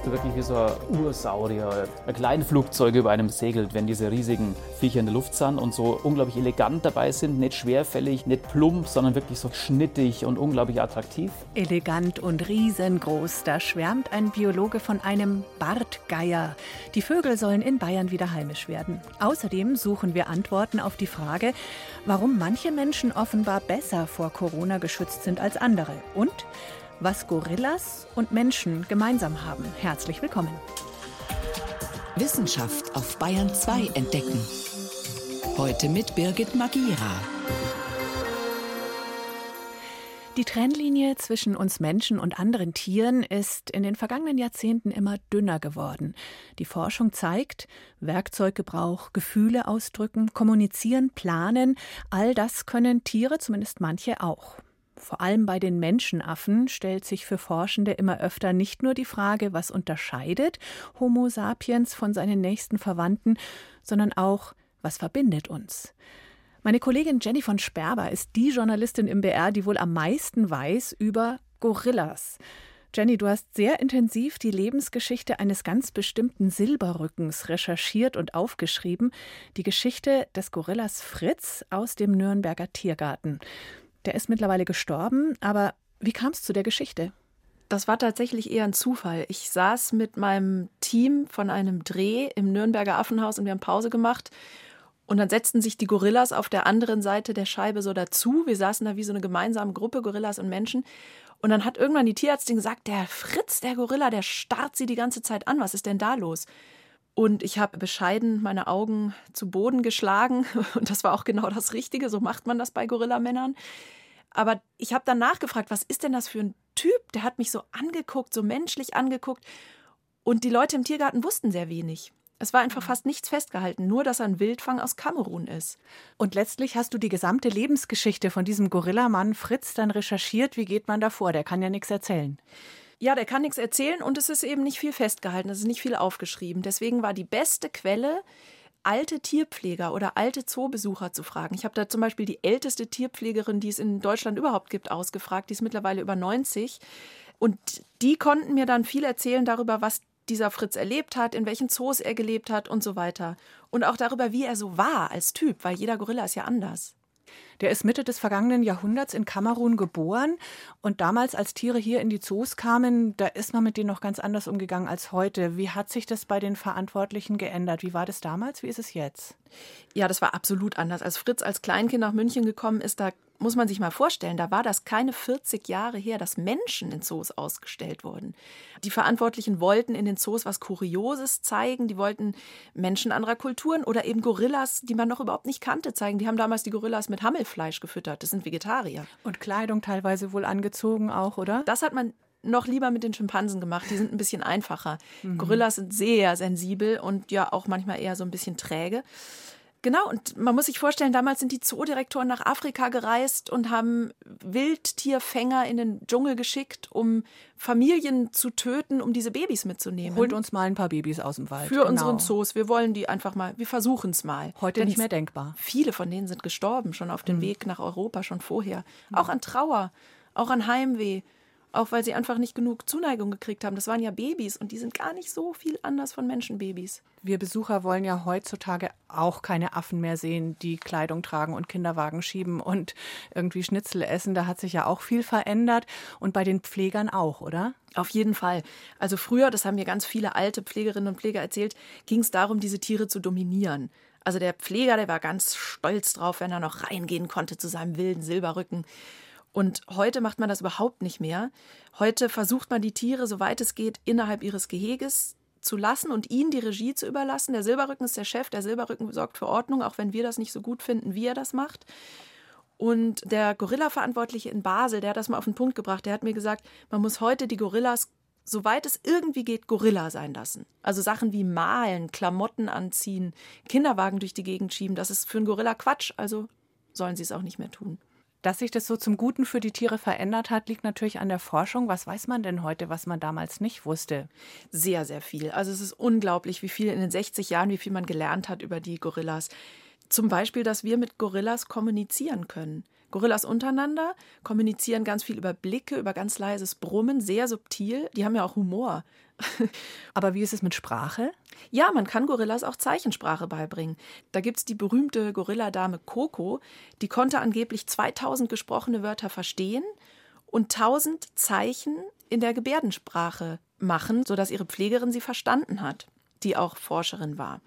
dass du wirklich wie so ein Ursaurier, ein kleines Flugzeug über einem segelt, wenn diese riesigen Viecher in der Luft sind und so unglaublich elegant dabei sind, nicht schwerfällig, nicht plump, sondern wirklich so schnittig und unglaublich attraktiv. Elegant und riesengroß, da schwärmt ein Biologe von einem Bartgeier. Die Vögel sollen in Bayern wieder heimisch werden. Außerdem suchen wir Antworten auf die Frage, warum manche Menschen offenbar besser vor Corona geschützt sind als andere und was Gorillas und Menschen gemeinsam haben. Herzlich willkommen. Wissenschaft auf Bayern 2 entdecken. Heute mit Birgit Magira. Die Trennlinie zwischen uns Menschen und anderen Tieren ist in den vergangenen Jahrzehnten immer dünner geworden. Die Forschung zeigt, Werkzeuggebrauch, Gefühle ausdrücken, kommunizieren, planen, all das können Tiere, zumindest manche auch. Vor allem bei den Menschenaffen stellt sich für Forschende immer öfter nicht nur die Frage, was unterscheidet Homo sapiens von seinen nächsten Verwandten, sondern auch, was verbindet uns. Meine Kollegin Jenny von Sperber ist die Journalistin im BR, die wohl am meisten weiß über Gorillas. Jenny, du hast sehr intensiv die Lebensgeschichte eines ganz bestimmten Silberrückens recherchiert und aufgeschrieben, die Geschichte des Gorillas Fritz aus dem Nürnberger Tiergarten. Der ist mittlerweile gestorben, aber wie kam es zu der Geschichte? Das war tatsächlich eher ein Zufall. Ich saß mit meinem Team von einem Dreh im Nürnberger Affenhaus und wir haben Pause gemacht. Und dann setzten sich die Gorillas auf der anderen Seite der Scheibe so dazu. Wir saßen da wie so eine gemeinsame Gruppe, Gorillas und Menschen. Und dann hat irgendwann die Tierärztin gesagt, der Fritz, der Gorilla, der starrt sie die ganze Zeit an. Was ist denn da los? Und ich habe bescheiden meine Augen zu Boden geschlagen. Und das war auch genau das Richtige. So macht man das bei Gorillamännern. Aber ich habe dann nachgefragt, was ist denn das für ein Typ? Der hat mich so angeguckt, so menschlich angeguckt. Und die Leute im Tiergarten wussten sehr wenig. Es war einfach fast nichts festgehalten, nur dass er ein Wildfang aus Kamerun ist. Und letztlich hast du die gesamte Lebensgeschichte von diesem Gorillamann Fritz dann recherchiert. Wie geht man davor? Der kann ja nichts erzählen. Ja, der kann nichts erzählen und es ist eben nicht viel festgehalten, es ist nicht viel aufgeschrieben. Deswegen war die beste Quelle, alte Tierpfleger oder alte Zoobesucher zu fragen. Ich habe da zum Beispiel die älteste Tierpflegerin, die es in Deutschland überhaupt gibt, ausgefragt. Die ist mittlerweile über 90. Und die konnten mir dann viel erzählen darüber, was dieser Fritz erlebt hat, in welchen Zoos er gelebt hat und so weiter. Und auch darüber, wie er so war als Typ, weil jeder Gorilla ist ja anders. Der ist Mitte des vergangenen Jahrhunderts in Kamerun geboren und damals, als Tiere hier in die Zoos kamen, da ist man mit denen noch ganz anders umgegangen als heute. Wie hat sich das bei den Verantwortlichen geändert? Wie war das damals? Wie ist es jetzt? Ja, das war absolut anders. Als Fritz als Kleinkind nach München gekommen ist, da muss man sich mal vorstellen, da war das keine 40 Jahre her, dass Menschen in Zoos ausgestellt wurden. Die Verantwortlichen wollten in den Zoos was Kurioses zeigen, die wollten Menschen anderer Kulturen oder eben Gorillas, die man noch überhaupt nicht kannte, zeigen. Die haben damals die Gorillas mit Hammelfleisch gefüttert, das sind Vegetarier. Und Kleidung teilweise wohl angezogen auch, oder? Das hat man noch lieber mit den Schimpansen gemacht. Die sind ein bisschen einfacher. Mhm. Gorillas sind sehr sensibel und ja auch manchmal eher so ein bisschen träge. Genau, und man muss sich vorstellen, damals sind die Zoodirektoren nach Afrika gereist und haben Wildtierfänger in den Dschungel geschickt, um Familien zu töten, um diese Babys mitzunehmen. Holt uns mal ein paar Babys aus dem Wald. Für genau. unseren Zoos. Wir wollen die einfach mal, wir versuchen es mal. Heute Denn nicht mehr denkbar. Viele von denen sind gestorben, schon auf dem mhm. Weg nach Europa, schon vorher. Mhm. Auch an Trauer, auch an Heimweh. Auch weil sie einfach nicht genug Zuneigung gekriegt haben. Das waren ja Babys und die sind gar nicht so viel anders von Menschenbabys. Wir Besucher wollen ja heutzutage auch keine Affen mehr sehen, die Kleidung tragen und Kinderwagen schieben und irgendwie Schnitzel essen. Da hat sich ja auch viel verändert. Und bei den Pflegern auch, oder? Auf jeden Fall. Also früher, das haben mir ganz viele alte Pflegerinnen und Pfleger erzählt, ging es darum, diese Tiere zu dominieren. Also der Pfleger, der war ganz stolz drauf, wenn er noch reingehen konnte zu seinem wilden Silberrücken. Und heute macht man das überhaupt nicht mehr. Heute versucht man die Tiere, soweit es geht, innerhalb ihres Geheges zu lassen und ihnen die Regie zu überlassen. Der Silberrücken ist der Chef, der Silberrücken sorgt für Ordnung, auch wenn wir das nicht so gut finden, wie er das macht. Und der Gorilla-Verantwortliche in Basel, der hat das mal auf den Punkt gebracht, der hat mir gesagt, man muss heute die Gorillas, soweit es irgendwie geht, Gorilla sein lassen. Also Sachen wie malen, Klamotten anziehen, Kinderwagen durch die Gegend schieben, das ist für einen Gorilla Quatsch, also sollen sie es auch nicht mehr tun. Dass sich das so zum Guten für die Tiere verändert hat, liegt natürlich an der Forschung. Was weiß man denn heute, was man damals nicht wusste? Sehr, sehr viel. Also es ist unglaublich, wie viel in den 60 Jahren, wie viel man gelernt hat über die Gorillas. Zum Beispiel, dass wir mit Gorillas kommunizieren können. Gorillas untereinander kommunizieren ganz viel über Blicke, über ganz leises Brummen, sehr subtil. Die haben ja auch Humor. Aber wie ist es mit Sprache? Ja, man kann Gorillas auch Zeichensprache beibringen. Da gibt es die berühmte Gorilladame Coco, die konnte angeblich 2000 gesprochene Wörter verstehen und 1000 Zeichen in der Gebärdensprache machen, sodass ihre Pflegerin sie verstanden hat, die auch Forscherin war.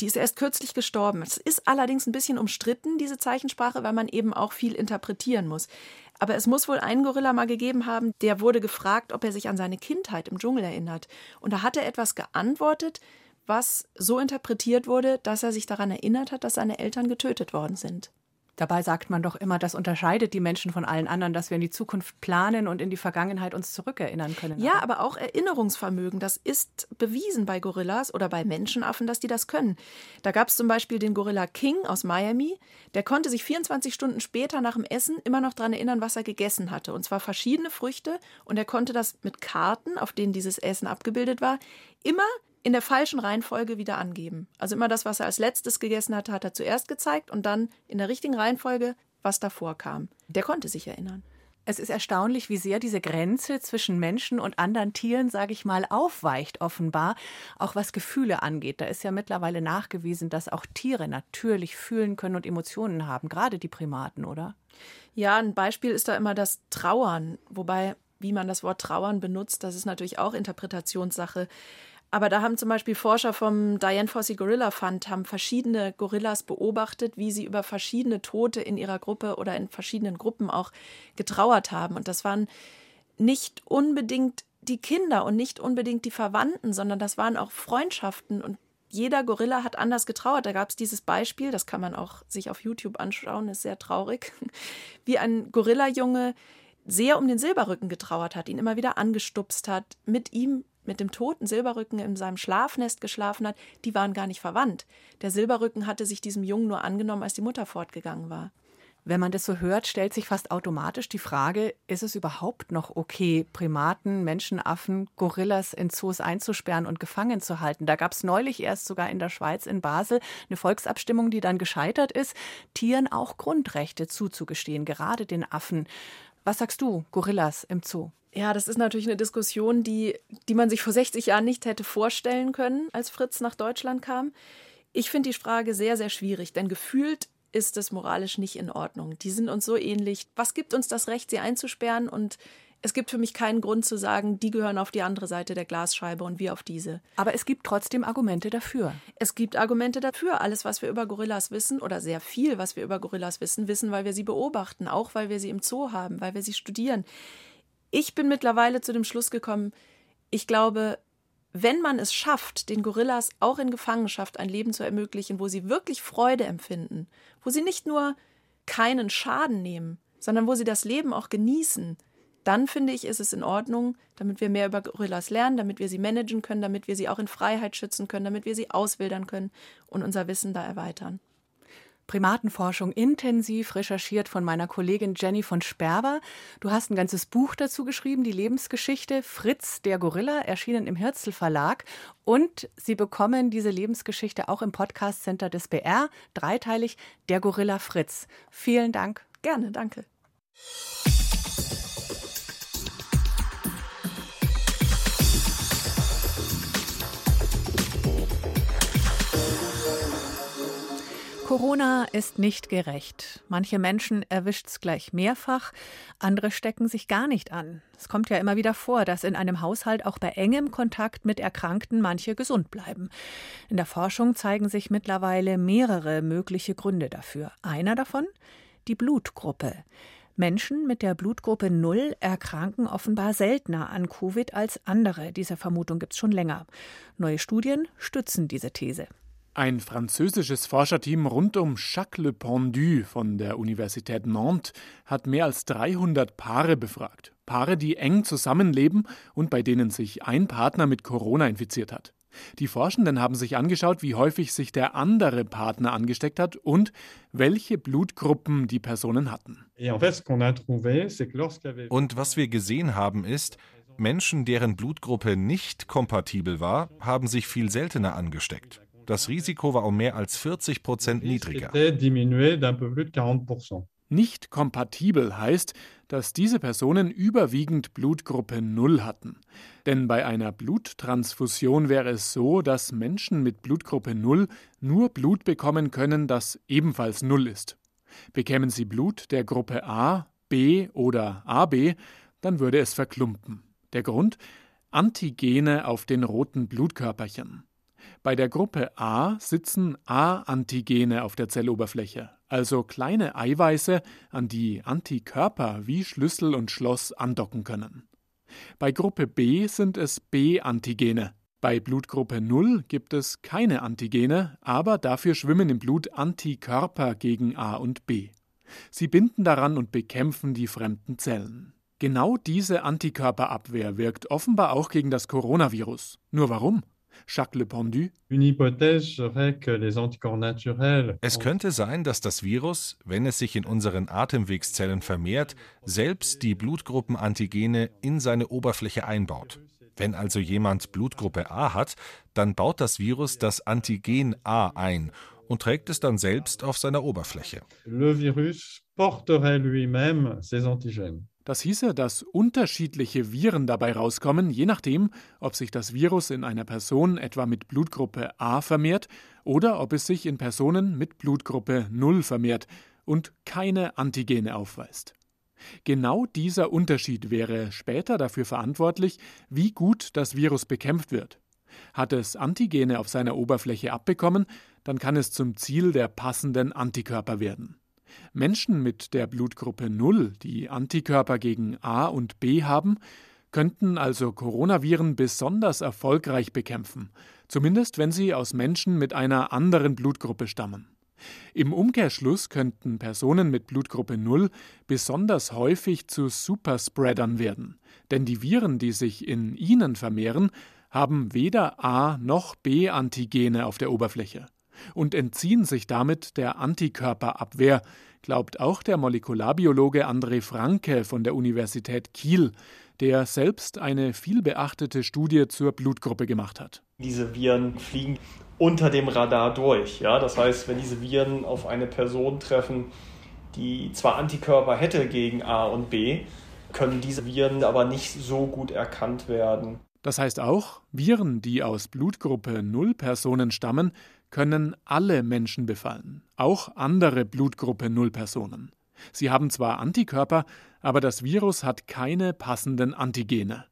Die ist erst kürzlich gestorben. Es ist allerdings ein bisschen umstritten, diese Zeichensprache, weil man eben auch viel interpretieren muss. Aber es muss wohl einen Gorilla mal gegeben haben, der wurde gefragt, ob er sich an seine Kindheit im Dschungel erinnert. Und da hat er etwas geantwortet, was so interpretiert wurde, dass er sich daran erinnert hat, dass seine Eltern getötet worden sind. Dabei sagt man doch immer, das unterscheidet die Menschen von allen anderen, dass wir in die Zukunft planen und in die Vergangenheit uns zurückerinnern können. Ja, aber auch Erinnerungsvermögen, das ist bewiesen bei Gorillas oder bei Menschenaffen, dass die das können. Da gab es zum Beispiel den Gorilla King aus Miami, der konnte sich 24 Stunden später nach dem Essen immer noch daran erinnern, was er gegessen hatte. Und zwar verschiedene Früchte und er konnte das mit Karten, auf denen dieses Essen abgebildet war, immer in der falschen Reihenfolge wieder angeben. Also immer das, was er als letztes gegessen hatte, hat er zuerst gezeigt und dann in der richtigen Reihenfolge, was davor kam. Der konnte sich erinnern. Es ist erstaunlich, wie sehr diese Grenze zwischen Menschen und anderen Tieren, sage ich mal, aufweicht, offenbar, auch was Gefühle angeht. Da ist ja mittlerweile nachgewiesen, dass auch Tiere natürlich fühlen können und Emotionen haben, gerade die Primaten, oder? Ja, ein Beispiel ist da immer das Trauern, wobei, wie man das Wort Trauern benutzt, das ist natürlich auch Interpretationssache. Aber da haben zum Beispiel Forscher vom Diane Fossey Gorilla Fund haben verschiedene Gorillas beobachtet, wie sie über verschiedene Tote in ihrer Gruppe oder in verschiedenen Gruppen auch getrauert haben. Und das waren nicht unbedingt die Kinder und nicht unbedingt die Verwandten, sondern das waren auch Freundschaften und jeder Gorilla hat anders getrauert. Da gab es dieses Beispiel, das kann man auch sich auf YouTube anschauen, ist sehr traurig, wie ein Gorilla-Junge sehr um den Silberrücken getrauert hat, ihn immer wieder angestupst hat, mit ihm mit dem toten Silberrücken in seinem Schlafnest geschlafen hat, die waren gar nicht verwandt. Der Silberrücken hatte sich diesem Jungen nur angenommen, als die Mutter fortgegangen war. Wenn man das so hört, stellt sich fast automatisch die Frage, ist es überhaupt noch okay, Primaten, Menschenaffen, Gorillas in Zoos einzusperren und gefangen zu halten? Da gab es neulich erst sogar in der Schweiz, in Basel, eine Volksabstimmung, die dann gescheitert ist, Tieren auch Grundrechte zuzugestehen, gerade den Affen. Was sagst du, Gorillas im Zoo? Ja, das ist natürlich eine Diskussion, die, die man sich vor 60 Jahren nicht hätte vorstellen können, als Fritz nach Deutschland kam. Ich finde die Frage sehr, sehr schwierig, denn gefühlt ist es moralisch nicht in Ordnung. Die sind uns so ähnlich. Was gibt uns das Recht, sie einzusperren? Und es gibt für mich keinen Grund zu sagen, die gehören auf die andere Seite der Glasscheibe und wir auf diese. Aber es gibt trotzdem Argumente dafür. Es gibt Argumente dafür. Alles, was wir über Gorillas wissen, oder sehr viel, was wir über Gorillas wissen, wissen, weil wir sie beobachten, auch weil wir sie im Zoo haben, weil wir sie studieren. Ich bin mittlerweile zu dem Schluss gekommen, ich glaube, wenn man es schafft, den Gorillas auch in Gefangenschaft ein Leben zu ermöglichen, wo sie wirklich Freude empfinden, wo sie nicht nur keinen Schaden nehmen, sondern wo sie das Leben auch genießen, dann finde ich, ist es in Ordnung, damit wir mehr über Gorillas lernen, damit wir sie managen können, damit wir sie auch in Freiheit schützen können, damit wir sie auswildern können und unser Wissen da erweitern. Primatenforschung intensiv recherchiert von meiner Kollegin Jenny von Sperber. Du hast ein ganzes Buch dazu geschrieben, die Lebensgeschichte Fritz der Gorilla, erschienen im Hirzel Verlag. Und Sie bekommen diese Lebensgeschichte auch im Podcast Center des BR, dreiteilig Der Gorilla Fritz. Vielen Dank. Gerne, danke. Corona ist nicht gerecht. Manche Menschen erwischt es gleich mehrfach, andere stecken sich gar nicht an. Es kommt ja immer wieder vor, dass in einem Haushalt auch bei engem Kontakt mit Erkrankten manche gesund bleiben. In der Forschung zeigen sich mittlerweile mehrere mögliche Gründe dafür. Einer davon die Blutgruppe. Menschen mit der Blutgruppe 0 erkranken offenbar seltener an Covid als andere. Diese Vermutung gibt es schon länger. Neue Studien stützen diese These. Ein französisches Forscherteam rund um Jacques Le Pendu von der Universität Nantes hat mehr als 300 Paare befragt. Paare, die eng zusammenleben und bei denen sich ein Partner mit Corona infiziert hat. Die Forschenden haben sich angeschaut, wie häufig sich der andere Partner angesteckt hat und welche Blutgruppen die Personen hatten. Und was wir gesehen haben ist, Menschen, deren Blutgruppe nicht kompatibel war, haben sich viel seltener angesteckt. Das Risiko war um mehr als 40 Prozent niedriger. Nicht kompatibel heißt, dass diese Personen überwiegend Blutgruppe 0 hatten. Denn bei einer Bluttransfusion wäre es so, dass Menschen mit Blutgruppe 0 nur Blut bekommen können, das ebenfalls 0 ist. Bekämen sie Blut der Gruppe A, B oder AB, dann würde es verklumpen. Der Grund? Antigene auf den roten Blutkörperchen. Bei der Gruppe A sitzen A-Antigene auf der Zelloberfläche, also kleine Eiweiße, an die Antikörper wie Schlüssel und Schloss andocken können. Bei Gruppe B sind es B-Antigene. Bei Blutgruppe 0 gibt es keine Antigene, aber dafür schwimmen im Blut Antikörper gegen A und B. Sie binden daran und bekämpfen die fremden Zellen. Genau diese Antikörperabwehr wirkt offenbar auch gegen das Coronavirus. Nur warum? Jacques Le Pendu. Es könnte sein, dass das Virus, wenn es sich in unseren Atemwegszellen vermehrt, selbst die Blutgruppenantigene in seine Oberfläche einbaut. Wenn also jemand Blutgruppe A hat, dann baut das Virus das Antigen A ein und trägt es dann selbst auf seiner Oberfläche. Le virus porterait lui-même ses antigènes. Das hieße, dass unterschiedliche Viren dabei rauskommen, je nachdem, ob sich das Virus in einer Person etwa mit Blutgruppe A vermehrt oder ob es sich in Personen mit Blutgruppe 0 vermehrt und keine Antigene aufweist. Genau dieser Unterschied wäre später dafür verantwortlich, wie gut das Virus bekämpft wird. Hat es Antigene auf seiner Oberfläche abbekommen, dann kann es zum Ziel der passenden Antikörper werden. Menschen mit der Blutgruppe 0, die Antikörper gegen A und B haben, könnten also Coronaviren besonders erfolgreich bekämpfen, zumindest wenn sie aus Menschen mit einer anderen Blutgruppe stammen. Im Umkehrschluss könnten Personen mit Blutgruppe 0 besonders häufig zu Superspreadern werden, denn die Viren, die sich in ihnen vermehren, haben weder A noch B Antigene auf der Oberfläche und entziehen sich damit der Antikörperabwehr, glaubt auch der Molekularbiologe André Franke von der Universität Kiel, der selbst eine vielbeachtete Studie zur Blutgruppe gemacht hat. Diese Viren fliegen unter dem Radar durch. Ja? Das heißt, wenn diese Viren auf eine Person treffen, die zwar Antikörper hätte gegen A und B, können diese Viren aber nicht so gut erkannt werden. Das heißt auch, Viren, die aus Blutgruppe 0 Personen stammen, können alle Menschen befallen, auch andere Blutgruppe 0 Personen. Sie haben zwar Antikörper, aber das Virus hat keine passenden Antigene.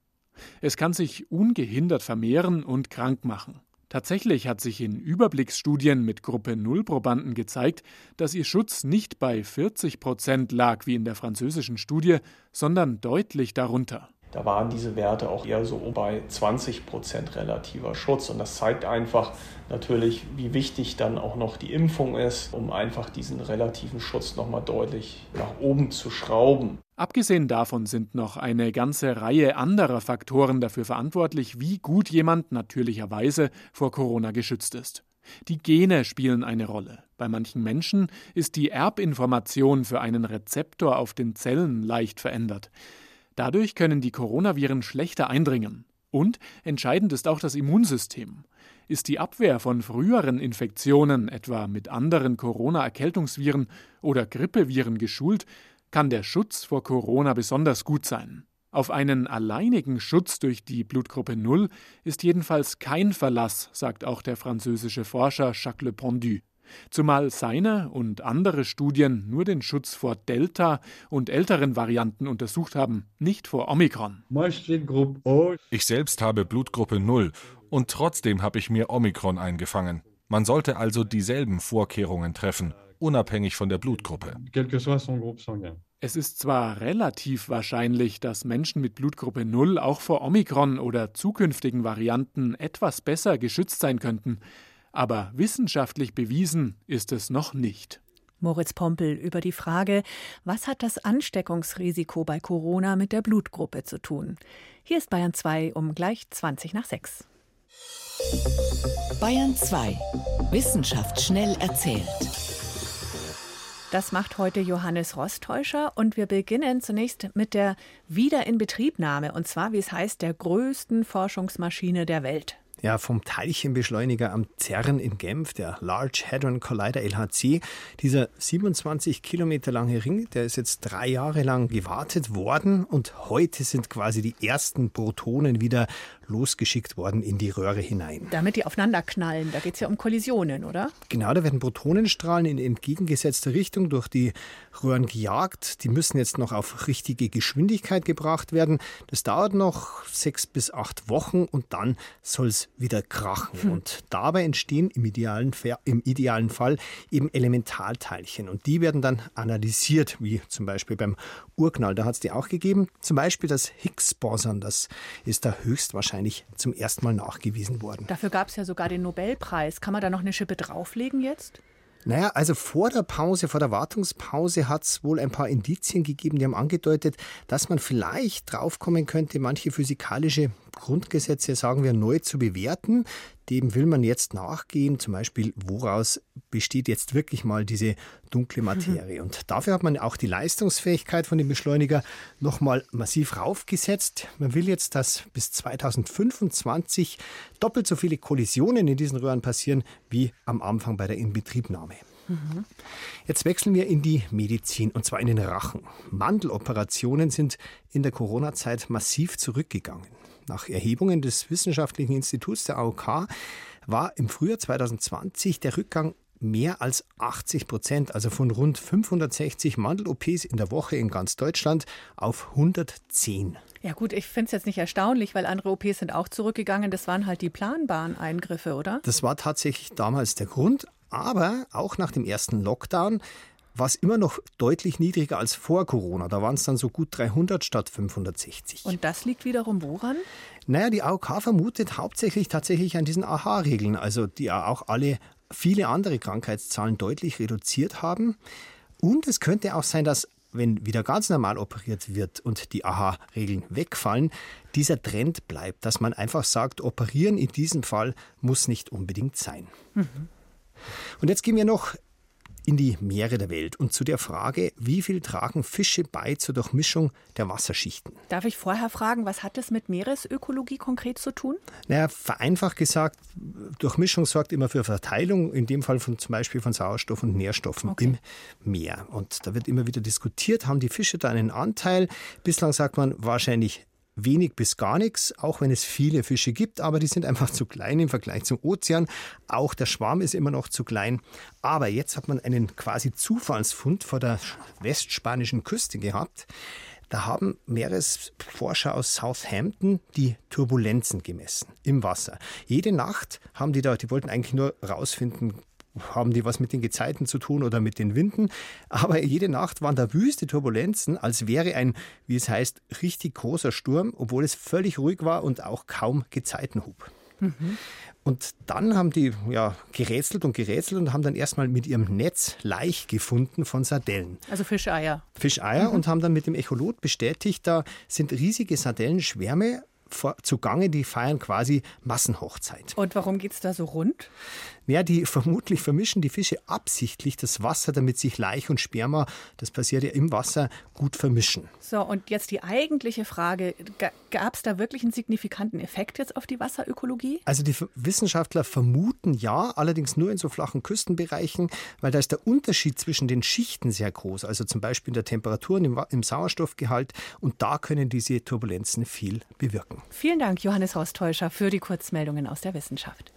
Es kann sich ungehindert vermehren und krank machen. Tatsächlich hat sich in Überblicksstudien mit Gruppe 0 Probanden gezeigt, dass ihr Schutz nicht bei 40 Prozent lag wie in der französischen Studie, sondern deutlich darunter. Da waren diese Werte auch eher so bei 20 Prozent relativer Schutz. Und das zeigt einfach natürlich, wie wichtig dann auch noch die Impfung ist, um einfach diesen relativen Schutz nochmal deutlich nach oben zu schrauben. Abgesehen davon sind noch eine ganze Reihe anderer Faktoren dafür verantwortlich, wie gut jemand natürlicherweise vor Corona geschützt ist. Die Gene spielen eine Rolle. Bei manchen Menschen ist die Erbinformation für einen Rezeptor auf den Zellen leicht verändert. Dadurch können die Coronaviren schlechter eindringen. Und entscheidend ist auch das Immunsystem. Ist die Abwehr von früheren Infektionen, etwa mit anderen Corona-Erkältungsviren oder Grippeviren geschult, kann der Schutz vor Corona besonders gut sein. Auf einen alleinigen Schutz durch die Blutgruppe 0 ist jedenfalls kein Verlass, sagt auch der französische Forscher Jacques Le Pendu zumal seine und andere Studien nur den Schutz vor Delta und älteren Varianten untersucht haben, nicht vor Omikron. Ich selbst habe Blutgruppe 0 und trotzdem habe ich mir Omikron eingefangen. Man sollte also dieselben Vorkehrungen treffen, unabhängig von der Blutgruppe. Es ist zwar relativ wahrscheinlich, dass Menschen mit Blutgruppe 0 auch vor Omikron oder zukünftigen Varianten etwas besser geschützt sein könnten, aber wissenschaftlich bewiesen ist es noch nicht. Moritz Pompel über die Frage, was hat das Ansteckungsrisiko bei Corona mit der Blutgruppe zu tun? Hier ist Bayern 2 um gleich 20 nach 6. Bayern 2. Wissenschaft schnell erzählt. Das macht heute Johannes Rostäuscher und wir beginnen zunächst mit der Wiederinbetriebnahme und zwar, wie es heißt, der größten Forschungsmaschine der Welt ja, vom Teilchenbeschleuniger am CERN in Genf, der Large Hadron Collider LHC. Dieser 27 Kilometer lange Ring, der ist jetzt drei Jahre lang gewartet worden und heute sind quasi die ersten Protonen wieder losgeschickt worden in die Röhre hinein. Damit die aufeinander knallen, da geht es ja um Kollisionen, oder? Genau, da werden Protonenstrahlen in entgegengesetzter Richtung durch die Röhren gejagt. Die müssen jetzt noch auf richtige Geschwindigkeit gebracht werden. Das dauert noch sechs bis acht Wochen und dann soll es wieder krachen. Hm. Und dabei entstehen im idealen, im idealen Fall eben Elementarteilchen. Und die werden dann analysiert, wie zum Beispiel beim Urknall. Da hat es die auch gegeben. Zum Beispiel das Higgs-Boson, das ist da höchstwahrscheinlich zum ersten Mal nachgewiesen worden. Dafür gab es ja sogar den Nobelpreis. Kann man da noch eine Schippe drauflegen jetzt? Naja, also vor der Pause, vor der Wartungspause hat es wohl ein paar Indizien gegeben, die haben angedeutet, dass man vielleicht draufkommen könnte, manche physikalische Grundgesetze, sagen wir, neu zu bewerten. Dem will man jetzt nachgehen, zum Beispiel, woraus besteht jetzt wirklich mal diese dunkle Materie. Mhm. Und dafür hat man auch die Leistungsfähigkeit von dem Beschleuniger nochmal massiv raufgesetzt. Man will jetzt, dass bis 2025 doppelt so viele Kollisionen in diesen Röhren passieren wie am Anfang bei der Inbetriebnahme. Mhm. Jetzt wechseln wir in die Medizin und zwar in den Rachen. Mandeloperationen sind in der Corona-Zeit massiv zurückgegangen. Nach Erhebungen des Wissenschaftlichen Instituts der AOK war im Frühjahr 2020 der Rückgang mehr als 80 Prozent, also von rund 560 Mandel-OPs in der Woche in ganz Deutschland auf 110. Ja gut, ich finde es jetzt nicht erstaunlich, weil andere OPs sind auch zurückgegangen. Das waren halt die planbaren Eingriffe, oder? Das war tatsächlich damals der Grund. Aber auch nach dem ersten Lockdown war es immer noch deutlich niedriger als vor Corona. Da waren es dann so gut 300 statt 560. Und das liegt wiederum woran? Naja, die AOK vermutet hauptsächlich tatsächlich an diesen AHA-Regeln, also die ja auch alle viele andere Krankheitszahlen deutlich reduziert haben. Und es könnte auch sein, dass wenn wieder ganz normal operiert wird und die AHA-Regeln wegfallen, dieser Trend bleibt, dass man einfach sagt, operieren in diesem Fall muss nicht unbedingt sein. Mhm. Und jetzt gehen wir noch in die Meere der Welt und zu der Frage, wie viel tragen Fische bei zur Durchmischung der Wasserschichten? Darf ich vorher fragen, was hat das mit Meeresökologie konkret zu tun? Naja, vereinfacht gesagt, Durchmischung sorgt immer für Verteilung, in dem Fall von zum Beispiel von Sauerstoff und Nährstoffen okay. im Meer. Und da wird immer wieder diskutiert, haben die Fische da einen Anteil? Bislang sagt man wahrscheinlich wenig bis gar nichts, auch wenn es viele Fische gibt, aber die sind einfach zu klein im Vergleich zum Ozean. Auch der Schwarm ist immer noch zu klein. Aber jetzt hat man einen quasi Zufallsfund vor der westspanischen Küste gehabt. Da haben Meeresforscher aus Southampton die Turbulenzen gemessen im Wasser. Jede Nacht haben die da, die wollten eigentlich nur rausfinden, haben die was mit den Gezeiten zu tun oder mit den Winden. Aber jede Nacht waren da wüste Turbulenzen, als wäre ein, wie es heißt, richtig großer Sturm, obwohl es völlig ruhig war und auch kaum Gezeiten hub. Mhm. Und dann haben die ja, gerätselt und gerätselt und haben dann erstmal mit ihrem Netz Laich gefunden von Sardellen. Also Fischeier. Fischeier mhm. und haben dann mit dem Echolot bestätigt, da sind riesige Sardellenschwärme zugange, die feiern quasi Massenhochzeit. Und warum geht es da so rund? Ja, die vermutlich vermischen die Fische absichtlich das Wasser, damit sich Laich und Sperma, das passiert ja im Wasser, gut vermischen. So, und jetzt die eigentliche Frage, gab es da wirklich einen signifikanten Effekt jetzt auf die Wasserökologie? Also die Wissenschaftler vermuten ja, allerdings nur in so flachen Küstenbereichen, weil da ist der Unterschied zwischen den Schichten sehr groß, also zum Beispiel in der Temperatur und im, im Sauerstoffgehalt und da können diese Turbulenzen viel bewirken. Vielen Dank, Johannes Rostäuscher, für die Kurzmeldungen aus der Wissenschaft.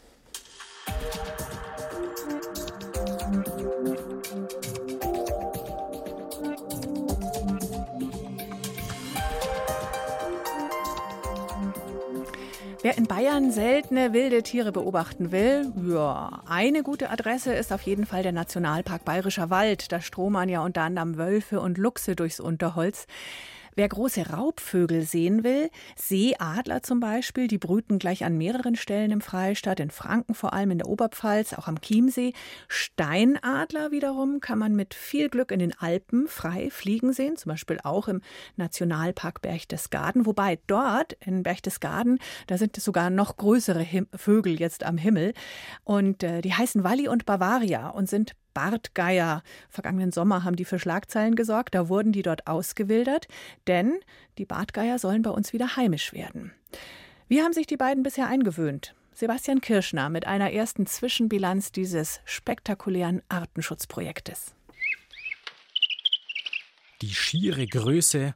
Wer in Bayern seltene wilde Tiere beobachten will, ja, eine gute Adresse ist auf jeden Fall der Nationalpark Bayerischer Wald. Da stromern ja unter anderem Wölfe und Luchse durchs Unterholz. Wer große Raubvögel sehen will, Seeadler zum Beispiel, die brüten gleich an mehreren Stellen im Freistaat, in Franken vor allem, in der Oberpfalz, auch am Chiemsee. Steinadler wiederum kann man mit viel Glück in den Alpen frei fliegen sehen, zum Beispiel auch im Nationalpark Berchtesgaden. Wobei dort in Berchtesgaden, da sind sogar noch größere Him Vögel jetzt am Himmel. Und äh, die heißen Walli und Bavaria und sind Bartgeier. Vergangenen Sommer haben die für Schlagzeilen gesorgt. Da wurden die dort ausgewildert, denn die Bartgeier sollen bei uns wieder heimisch werden. Wie haben sich die beiden bisher eingewöhnt? Sebastian Kirschner mit einer ersten Zwischenbilanz dieses spektakulären Artenschutzprojektes. Die schiere Größe,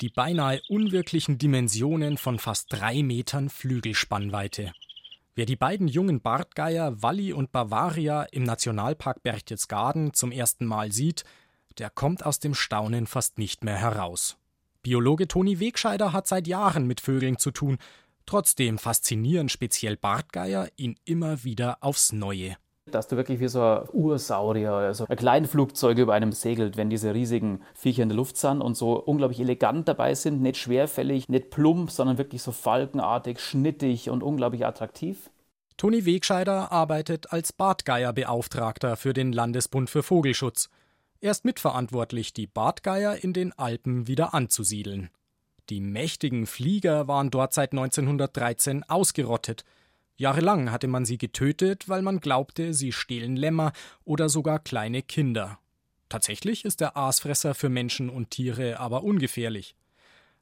die beinahe unwirklichen Dimensionen von fast drei Metern Flügelspannweite. Wer die beiden jungen Bartgeier Walli und Bavaria im Nationalpark Berchtesgaden zum ersten Mal sieht, der kommt aus dem Staunen fast nicht mehr heraus. Biologe Toni Wegscheider hat seit Jahren mit Vögeln zu tun, trotzdem faszinieren speziell Bartgeier ihn immer wieder aufs Neue dass du wirklich wie so ein Ursaurier, also ein Kleinflugzeug über einem segelt, wenn diese riesigen Viecher in der Luft sind und so unglaublich elegant dabei sind, nicht schwerfällig, nicht plump, sondern wirklich so falkenartig, schnittig und unglaublich attraktiv. Toni Wegscheider arbeitet als Bartgeierbeauftragter für den Landesbund für Vogelschutz. Er ist mitverantwortlich, die Bartgeier in den Alpen wieder anzusiedeln. Die mächtigen Flieger waren dort seit 1913 ausgerottet – Jahrelang hatte man sie getötet, weil man glaubte, sie stehlen Lämmer oder sogar kleine Kinder. Tatsächlich ist der Aasfresser für Menschen und Tiere aber ungefährlich.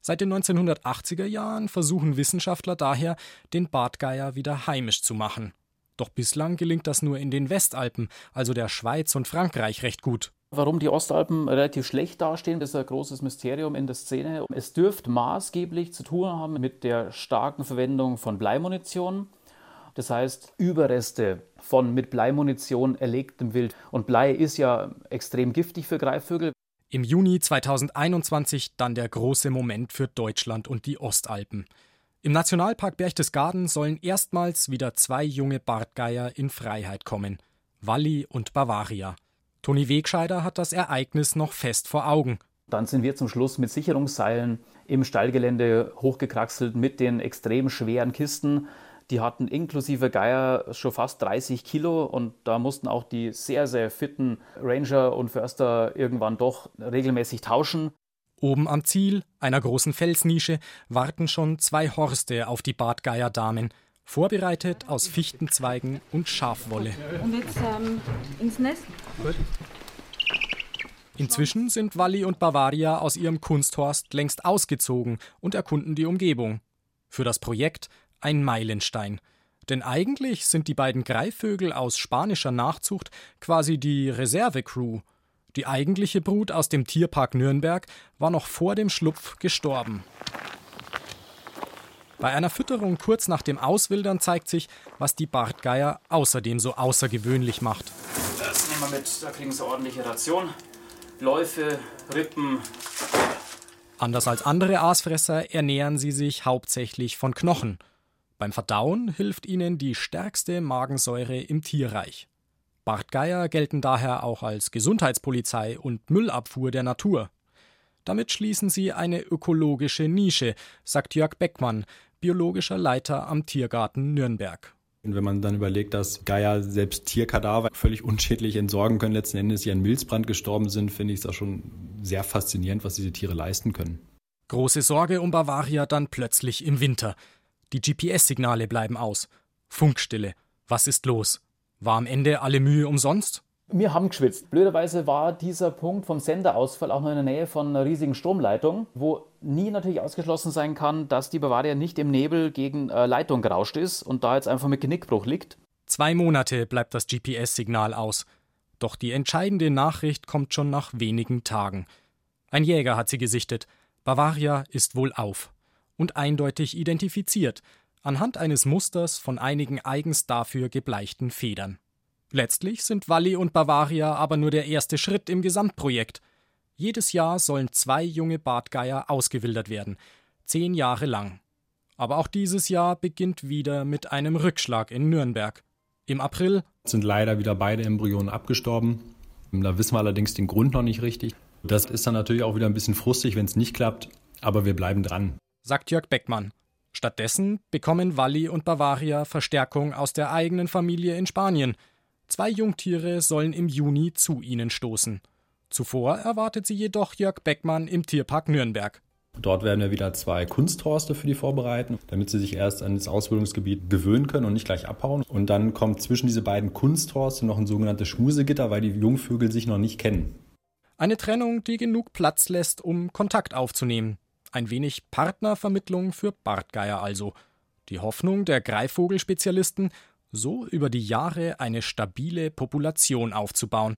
Seit den 1980er Jahren versuchen Wissenschaftler daher, den Bartgeier wieder heimisch zu machen. Doch bislang gelingt das nur in den Westalpen, also der Schweiz und Frankreich, recht gut. Warum die Ostalpen relativ schlecht dastehen, ist ein großes Mysterium in der Szene. Es dürfte maßgeblich zu tun haben mit der starken Verwendung von Bleimunition das heißt, Überreste von mit Bleimunition erlegtem Wild. Und Blei ist ja extrem giftig für Greifvögel. Im Juni 2021 dann der große Moment für Deutschland und die Ostalpen. Im Nationalpark Berchtesgaden sollen erstmals wieder zwei junge Bartgeier in Freiheit kommen: Walli und Bavaria. Toni Wegscheider hat das Ereignis noch fest vor Augen. Dann sind wir zum Schluss mit Sicherungsseilen im Stallgelände hochgekraxelt mit den extrem schweren Kisten die hatten inklusive Geier schon fast 30 Kilo und da mussten auch die sehr, sehr fitten Ranger und Förster irgendwann doch regelmäßig tauschen. Oben am Ziel, einer großen Felsnische, warten schon zwei Horste auf die Bartgeierdamen, vorbereitet aus Fichtenzweigen und Schafwolle. Und jetzt ähm, ins Nest? Gut. Inzwischen sind Walli und Bavaria aus ihrem Kunsthorst längst ausgezogen und erkunden die Umgebung. Für das Projekt ein Meilenstein. Denn eigentlich sind die beiden Greifvögel aus spanischer Nachzucht quasi die Reservecrew. Die eigentliche Brut aus dem Tierpark Nürnberg war noch vor dem Schlupf gestorben. Bei einer Fütterung kurz nach dem Auswildern zeigt sich, was die Bartgeier außerdem so außergewöhnlich macht. Das nehmen wir mit, da kriegen sie ordentliche Ration. Läufe, Rippen. Anders als andere Aasfresser ernähren sie sich hauptsächlich von Knochen. Beim Verdauen hilft ihnen die stärkste Magensäure im Tierreich. Bartgeier gelten daher auch als Gesundheitspolizei und Müllabfuhr der Natur. Damit schließen sie eine ökologische Nische, sagt Jörg Beckmann, biologischer Leiter am Tiergarten Nürnberg. Und wenn man dann überlegt, dass Geier selbst Tierkadaver völlig unschädlich entsorgen können, letzten Endes sie an Milzbrand gestorben sind, finde ich es auch schon sehr faszinierend, was diese Tiere leisten können. Große Sorge um Bavaria dann plötzlich im Winter. Die GPS-Signale bleiben aus. Funkstille. Was ist los? War am Ende alle Mühe umsonst? Wir haben geschwitzt. Blöderweise war dieser Punkt vom Senderausfall auch noch in der Nähe von einer riesigen Stromleitung, wo nie natürlich ausgeschlossen sein kann, dass die Bavaria nicht im Nebel gegen äh, Leitung gerauscht ist und da jetzt einfach mit Genickbruch liegt. Zwei Monate bleibt das GPS-Signal aus. Doch die entscheidende Nachricht kommt schon nach wenigen Tagen. Ein Jäger hat sie gesichtet. Bavaria ist wohl auf und eindeutig identifiziert, anhand eines Musters von einigen eigens dafür gebleichten Federn. Letztlich sind Walli und Bavaria aber nur der erste Schritt im Gesamtprojekt. Jedes Jahr sollen zwei junge Bartgeier ausgewildert werden, zehn Jahre lang. Aber auch dieses Jahr beginnt wieder mit einem Rückschlag in Nürnberg. Im April sind leider wieder beide Embryonen abgestorben. Da wissen wir allerdings den Grund noch nicht richtig. Das ist dann natürlich auch wieder ein bisschen frustig, wenn es nicht klappt. Aber wir bleiben dran, sagt Jörg Beckmann. Stattdessen bekommen Walli und Bavaria Verstärkung aus der eigenen Familie in Spanien. Zwei Jungtiere sollen im Juni zu ihnen stoßen. Zuvor erwartet sie jedoch Jörg Beckmann im Tierpark Nürnberg. Dort werden wir wieder zwei Kunsthorste für die vorbereiten, damit sie sich erst an das Ausbildungsgebiet gewöhnen können und nicht gleich abhauen. Und dann kommt zwischen diese beiden Kunsthorste noch ein sogenanntes Schmusegitter, weil die Jungvögel sich noch nicht kennen. Eine Trennung, die genug Platz lässt, um Kontakt aufzunehmen. Ein wenig Partnervermittlung für Bartgeier also. Die Hoffnung der Greifvogelspezialisten, so über die Jahre eine stabile Population aufzubauen.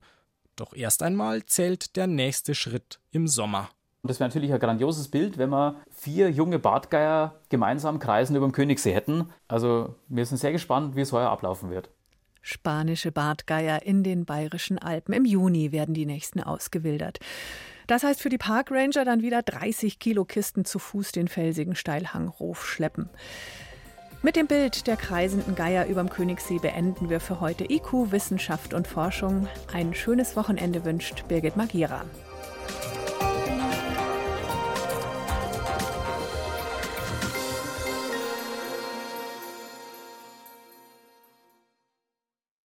Doch erst einmal zählt der nächste Schritt im Sommer. Das wäre natürlich ein grandioses Bild, wenn wir vier junge Bartgeier gemeinsam kreisen über dem Königssee hätten. Also wir sind sehr gespannt, wie es heuer ablaufen wird. Spanische Bartgeier in den bayerischen Alpen. Im Juni werden die nächsten ausgewildert. Das heißt für die Parkranger dann wieder 30 Kilo Kisten zu Fuß den felsigen Steilhang schleppen. Mit dem Bild der kreisenden Geier überm Königssee beenden wir für heute IQ, Wissenschaft und Forschung. Ein schönes Wochenende wünscht Birgit Magira.